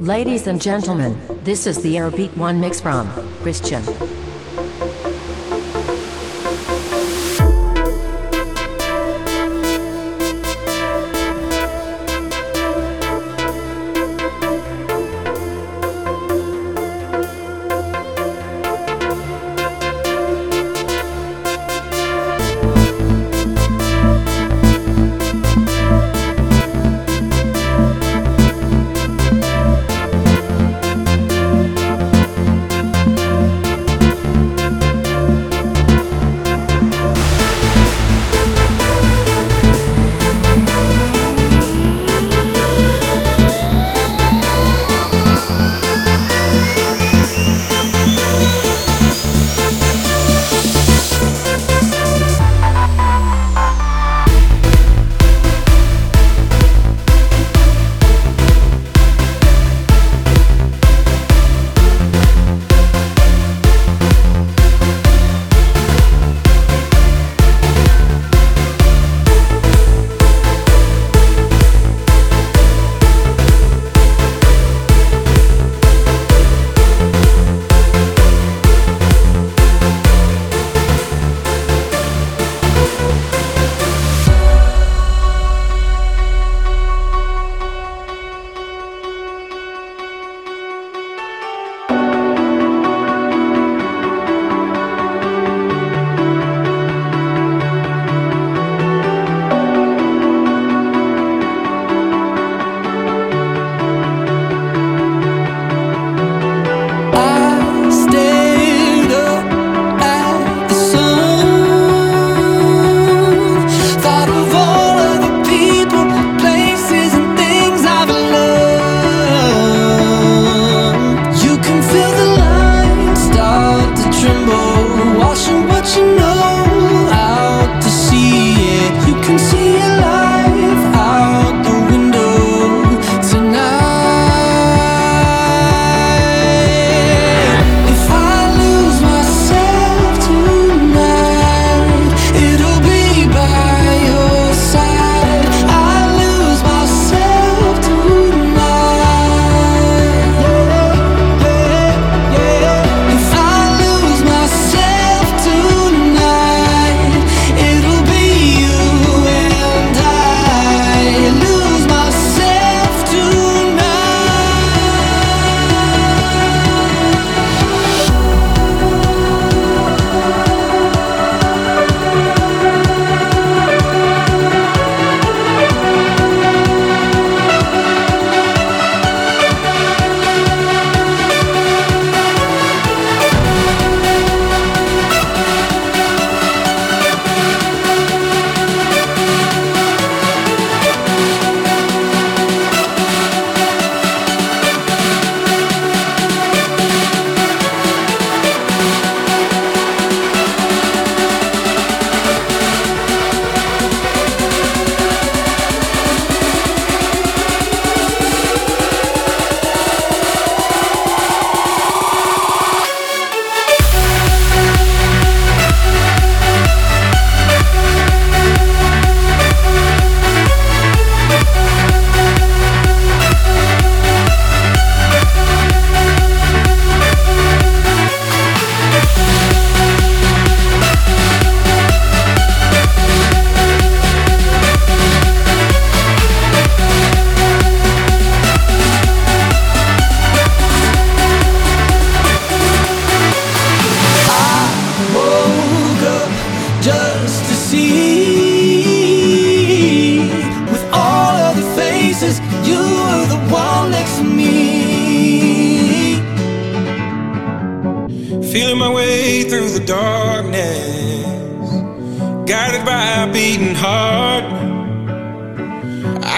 Ladies and gentlemen, this is the Airbeat 1 mix from Christian.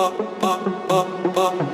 ba ba ba ba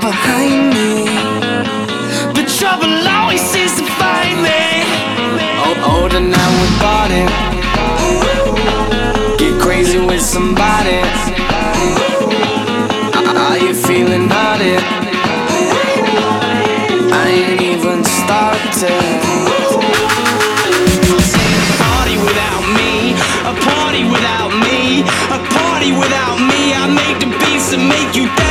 behind me. the trouble always seems to find me. Oh, older now we're bonding. Get crazy with somebody. Are you feeling haunted? I ain't even started. A party without me, a party without me. I make the beats and make you.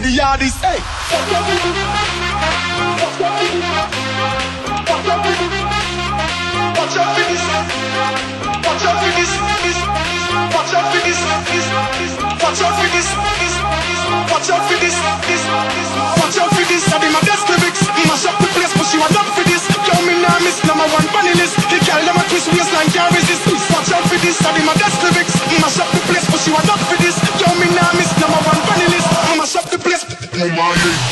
with the yardies. Hey. Watch out for this. Watch out for this. Watch out for this. Watch out for this. Watch out for this. Watch out for this. I be my best lyrics. Mash up the place, but she was up for this. Yo, me now miss number one funny list. The girl them a twist waistline, can't resist. Watch out for this. I be my best lyrics. Mash up the place, but she was up for this. my nigga.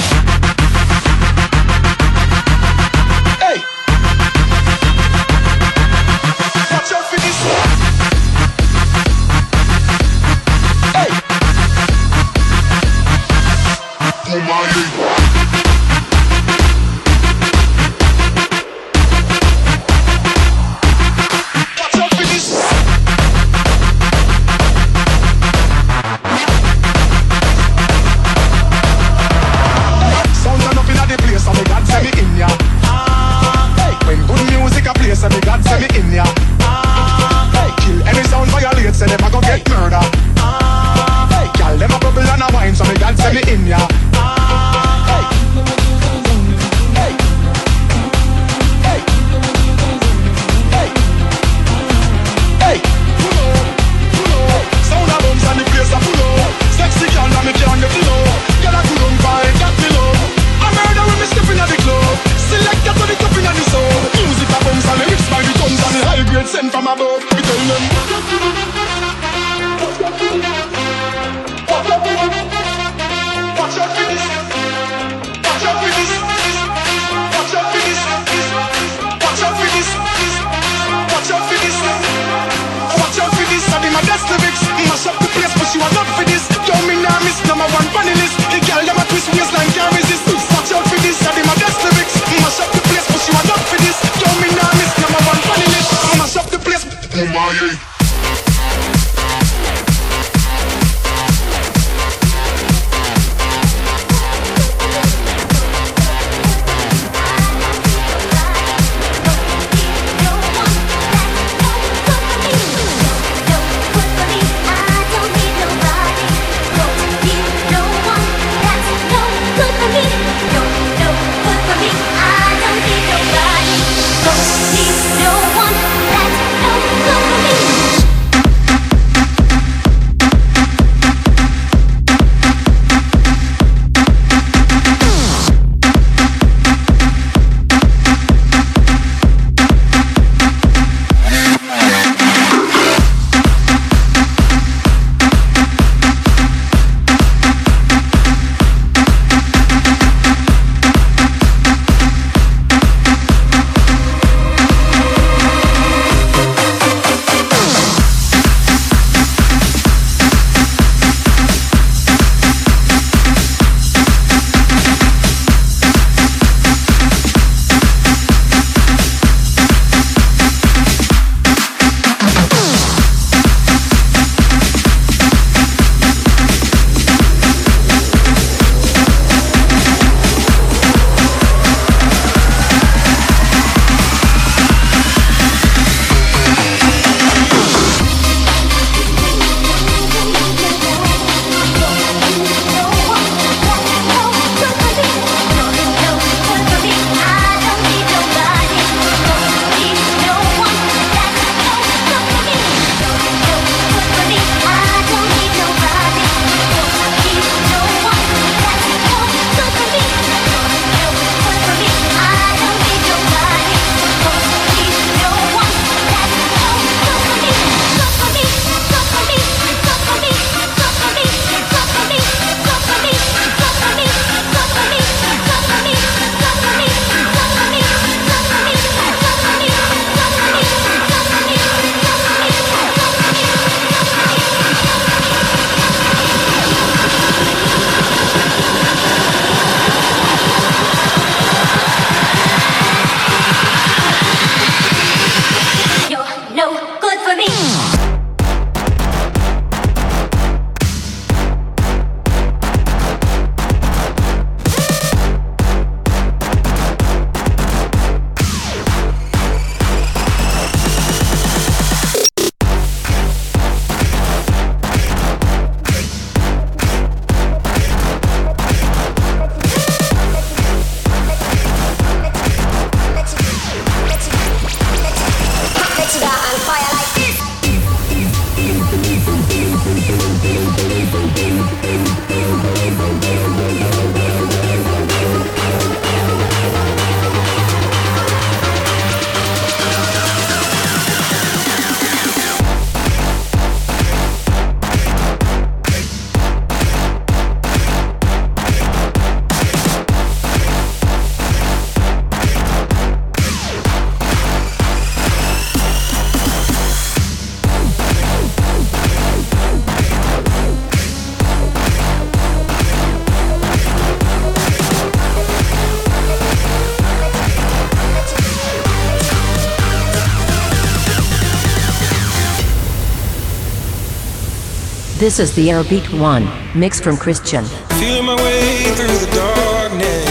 This is the Airbeat 1, mixed from Christian. Feeling my way through the darkness,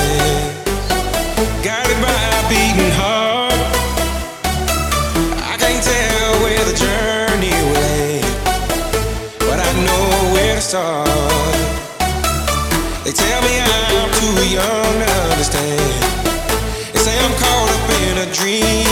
guided by a beating heart. I can't tell where the journey will end, but I know where to start. They tell me I'm too young to understand. They say I'm caught up in a dream.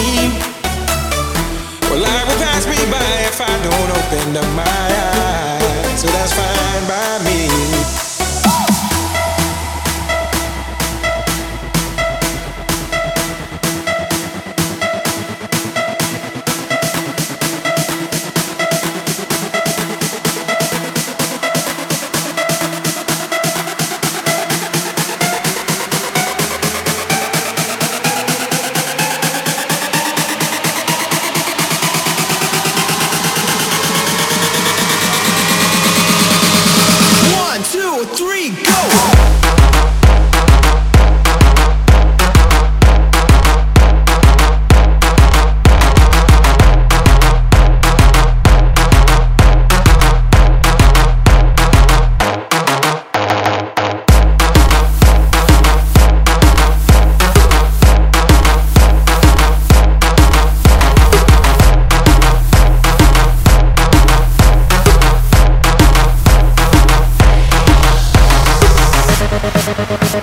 Thank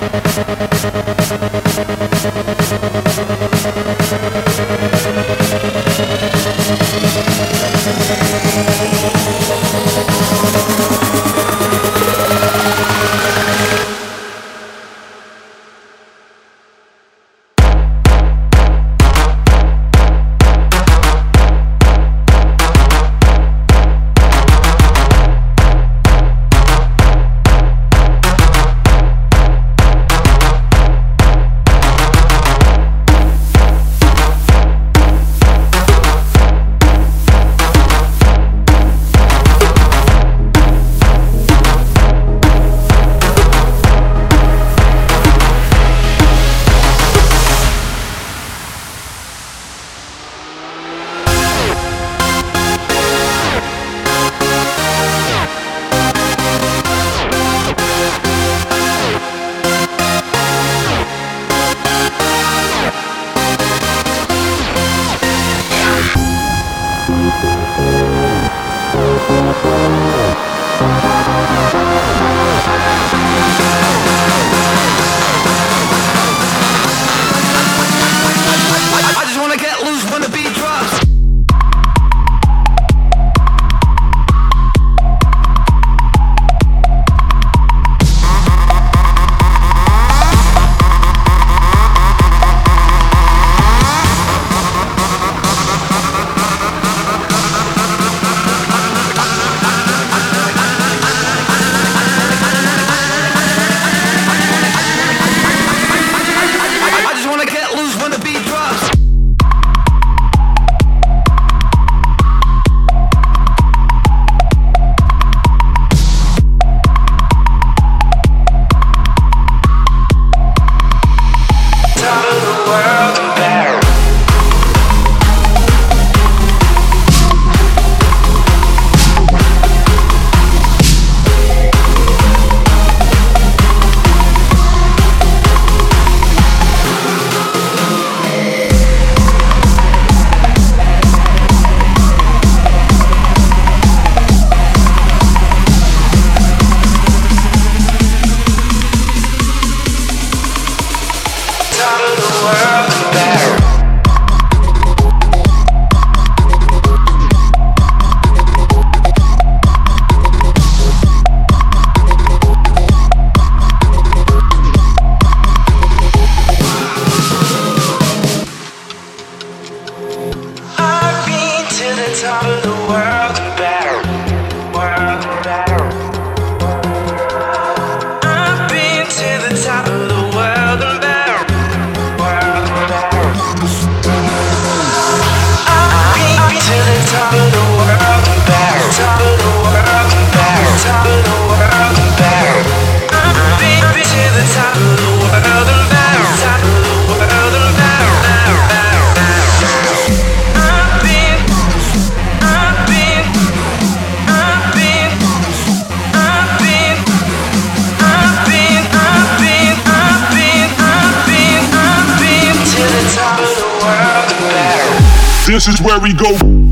This is where we go.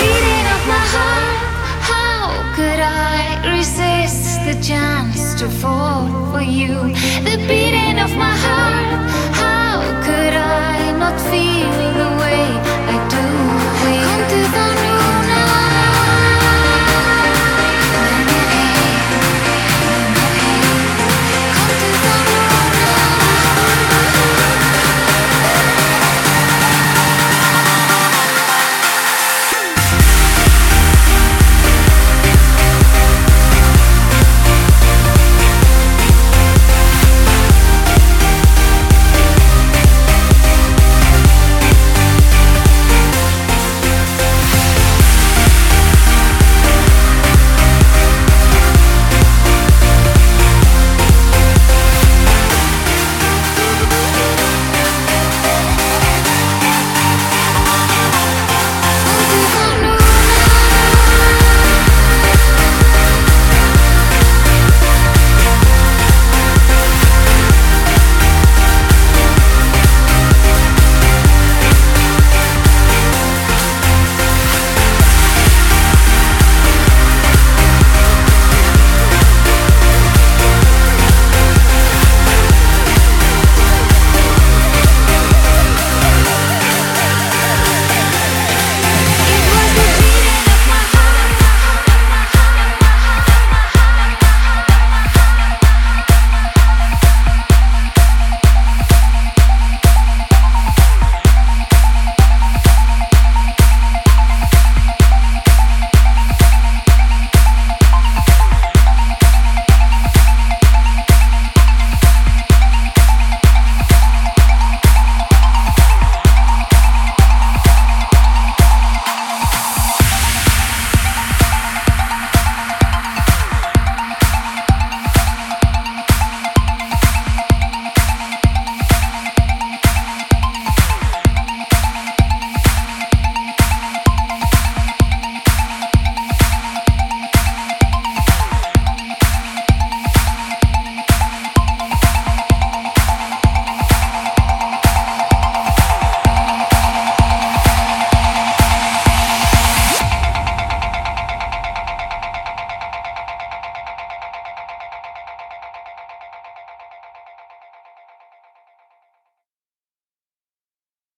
beating of my heart. How could I resist the chance to fall for you? The beating of my heart. How could I not feel the way?